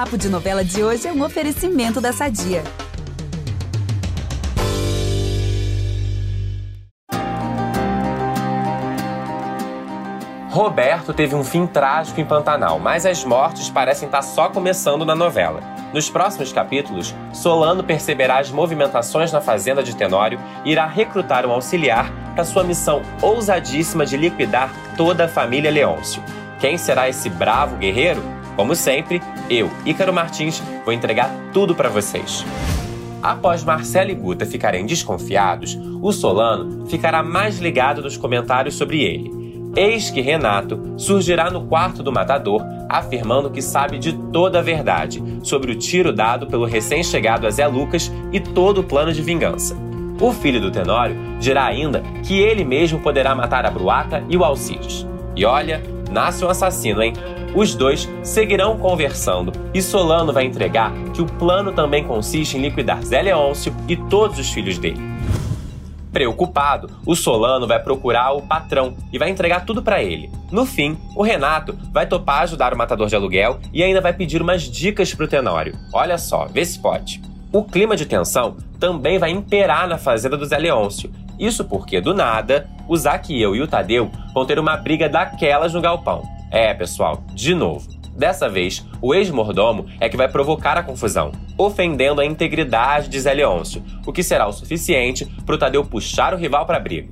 Papo de Novela de hoje é um oferecimento da Sadia. Roberto teve um fim trágico em Pantanal, mas as mortes parecem estar só começando na novela. Nos próximos capítulos, Solano perceberá as movimentações na fazenda de Tenório e irá recrutar um auxiliar para sua missão ousadíssima de liquidar toda a família Leôncio. Quem será esse bravo guerreiro? Como sempre, eu, Ícaro Martins, vou entregar tudo para vocês. Após Marcelo e Guta ficarem desconfiados, o Solano ficará mais ligado nos comentários sobre ele. Eis que Renato surgirá no quarto do matador, afirmando que sabe de toda a verdade sobre o tiro dado pelo recém-chegado a Zé Lucas e todo o plano de vingança. O filho do Tenório dirá ainda que ele mesmo poderá matar a Bruaca e o Alcides. E olha, nasce um assassino, hein? Os dois seguirão conversando e Solano vai entregar que o plano também consiste em liquidar Zé Leôncio e todos os filhos dele. Preocupado, o Solano vai procurar o patrão e vai entregar tudo para ele. No fim, o Renato vai topar ajudar o matador de aluguel e ainda vai pedir umas dicas pro Tenório. Olha só, vê se pode. O clima de tensão também vai imperar na fazenda do Zé Leôncio. Isso porque, do nada, o Zaqueu e o Tadeu vão ter uma briga daquelas no galpão. É, pessoal, de novo. Dessa vez, o ex-mordomo é que vai provocar a confusão, ofendendo a integridade de Zé Leôncio, o que será o suficiente para o Tadeu puxar o rival para a briga.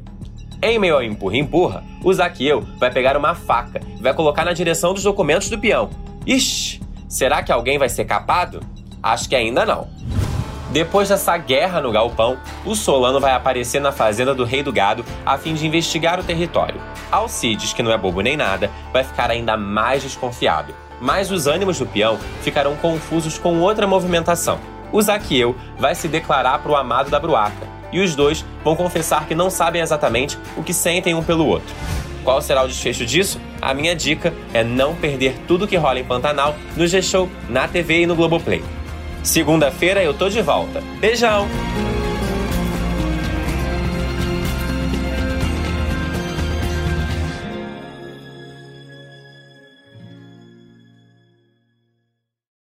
Em meio ao empurra-empurra, o Zaqueu vai pegar uma faca e vai colocar na direção dos documentos do peão. Ixi, será que alguém vai ser capado? Acho que ainda não. Depois dessa guerra no galpão, o Solano vai aparecer na fazenda do Rei do Gado a fim de investigar o território. Alcides, que não é bobo nem nada, vai ficar ainda mais desconfiado mas os ânimos do peão ficarão confusos com outra movimentação. O Zaqueu vai se declarar para o amado da Bruaca, e os dois vão confessar que não sabem exatamente o que sentem um pelo outro. Qual será o desfecho disso? A minha dica é não perder tudo que rola em Pantanal no G-Show, na TV e no Globoplay. Segunda-feira eu tô de volta. Beijão!